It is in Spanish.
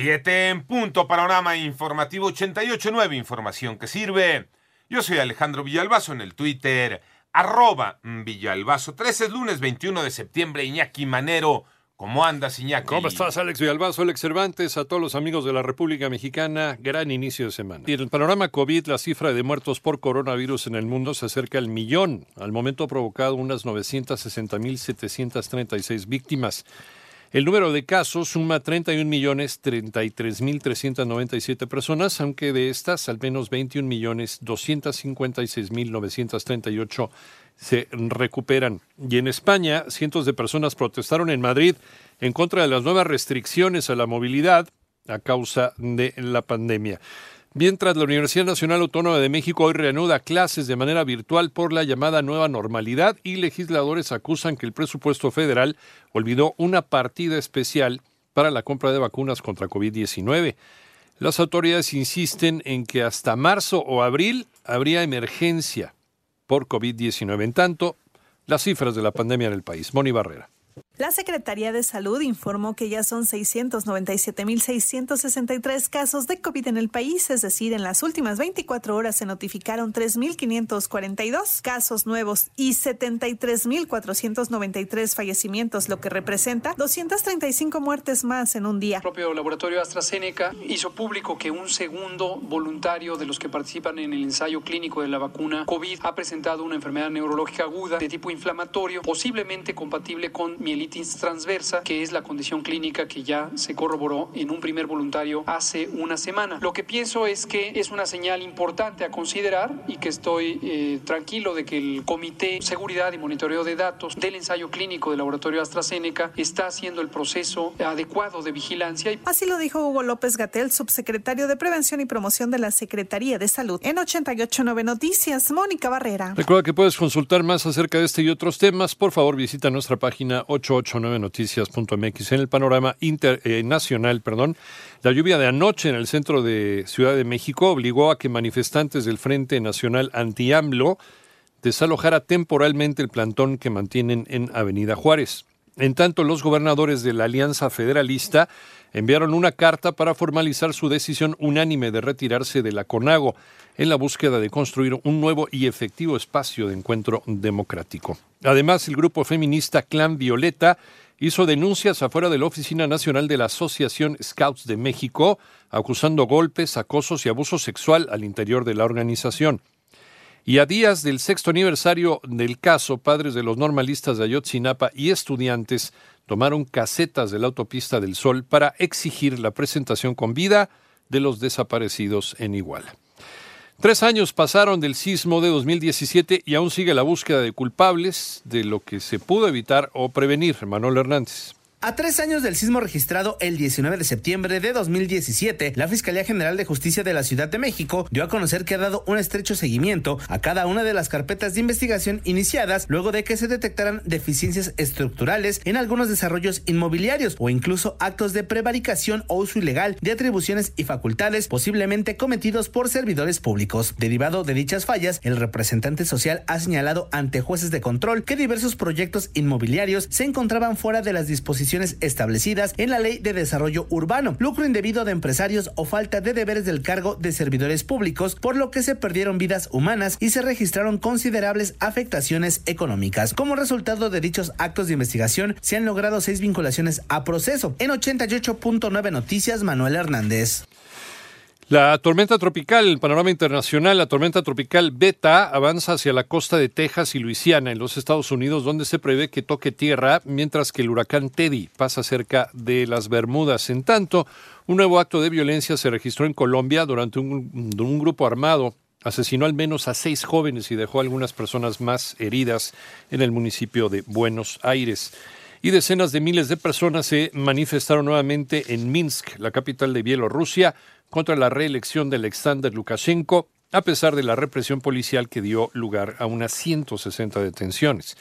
Siete en punto, panorama informativo 88.9, información que sirve. Yo soy Alejandro Villalbazo en el Twitter, arroba Villalbazo. 13 es lunes 21 de septiembre, Iñaki Manero. ¿Cómo andas, Iñaki? ¿Cómo estás, Alex Villalbazo, Alex Cervantes? A todos los amigos de la República Mexicana, gran inicio de semana. En el panorama COVID, la cifra de muertos por coronavirus en el mundo se acerca al millón. Al momento ha provocado unas 960.736 víctimas. El número de casos suma 31.033.397 personas, aunque de estas al menos 21.256.938 se recuperan. Y en España, cientos de personas protestaron en Madrid en contra de las nuevas restricciones a la movilidad a causa de la pandemia. Mientras la Universidad Nacional Autónoma de México hoy reanuda clases de manera virtual por la llamada nueva normalidad y legisladores acusan que el presupuesto federal olvidó una partida especial para la compra de vacunas contra COVID-19. Las autoridades insisten en que hasta marzo o abril habría emergencia por COVID-19. En tanto, las cifras de la pandemia en el país. Moni Barrera. La Secretaría de Salud informó que ya son 697.663 casos de COVID en el país, es decir, en las últimas 24 horas se notificaron 3.542 casos nuevos y 73.493 fallecimientos, lo que representa 235 muertes más en un día. El propio laboratorio AstraZeneca hizo público que un segundo voluntario de los que participan en el ensayo clínico de la vacuna COVID ha presentado una enfermedad neurológica aguda de tipo inflamatorio, posiblemente compatible con mielitis transversa, que es la condición clínica que ya se corroboró en un primer voluntario hace una semana. Lo que pienso es que es una señal importante a considerar y que estoy eh, tranquilo de que el Comité de Seguridad y Monitoreo de Datos del ensayo clínico del laboratorio AstraZeneca está haciendo el proceso adecuado de vigilancia. Así lo dijo Hugo López Gatel, subsecretario de Prevención y Promoción de la Secretaría de Salud. En 889 Noticias, Mónica Barrera. Recuerda que puedes consultar más acerca de este y otros temas. Por favor, visita nuestra página 889noticias.mx. En el panorama internacional, eh, perdón, la lluvia de anoche en el centro de Ciudad de México obligó a que manifestantes del Frente Nacional Anti-AMLO desalojara temporalmente el plantón que mantienen en Avenida Juárez. En tanto, los gobernadores de la Alianza Federalista enviaron una carta para formalizar su decisión unánime de retirarse de la CONAGO en la búsqueda de construir un nuevo y efectivo espacio de encuentro democrático. Además, el grupo feminista Clan Violeta hizo denuncias afuera de la Oficina Nacional de la Asociación Scouts de México, acusando golpes, acosos y abuso sexual al interior de la organización. Y a días del sexto aniversario del caso, padres de los normalistas de Ayotzinapa y estudiantes tomaron casetas de la autopista del Sol para exigir la presentación con vida de los desaparecidos en Iguala. Tres años pasaron del sismo de 2017 y aún sigue la búsqueda de culpables de lo que se pudo evitar o prevenir. Manuel Hernández. A tres años del sismo registrado el 19 de septiembre de 2017, la Fiscalía General de Justicia de la Ciudad de México dio a conocer que ha dado un estrecho seguimiento a cada una de las carpetas de investigación iniciadas luego de que se detectaran deficiencias estructurales en algunos desarrollos inmobiliarios o incluso actos de prevaricación o uso ilegal de atribuciones y facultades posiblemente cometidos por servidores públicos. Derivado de dichas fallas, el representante social ha señalado ante jueces de control que diversos proyectos inmobiliarios se encontraban fuera de las establecidas en la Ley de Desarrollo Urbano, lucro indebido de empresarios o falta de deberes del cargo de servidores públicos, por lo que se perdieron vidas humanas y se registraron considerables afectaciones económicas. Como resultado de dichos actos de investigación, se han logrado seis vinculaciones a proceso. En 88.9 Noticias, Manuel Hernández. La tormenta tropical, el panorama internacional, la tormenta tropical Beta avanza hacia la costa de Texas y Luisiana en los Estados Unidos, donde se prevé que toque tierra, mientras que el huracán Teddy pasa cerca de las Bermudas. En tanto, un nuevo acto de violencia se registró en Colombia durante un, un grupo armado. Asesinó al menos a seis jóvenes y dejó a algunas personas más heridas en el municipio de Buenos Aires y decenas de miles de personas se manifestaron nuevamente en Minsk, la capital de Bielorrusia, contra la reelección de Alexander Lukashenko, a pesar de la represión policial que dio lugar a unas 160 detenciones.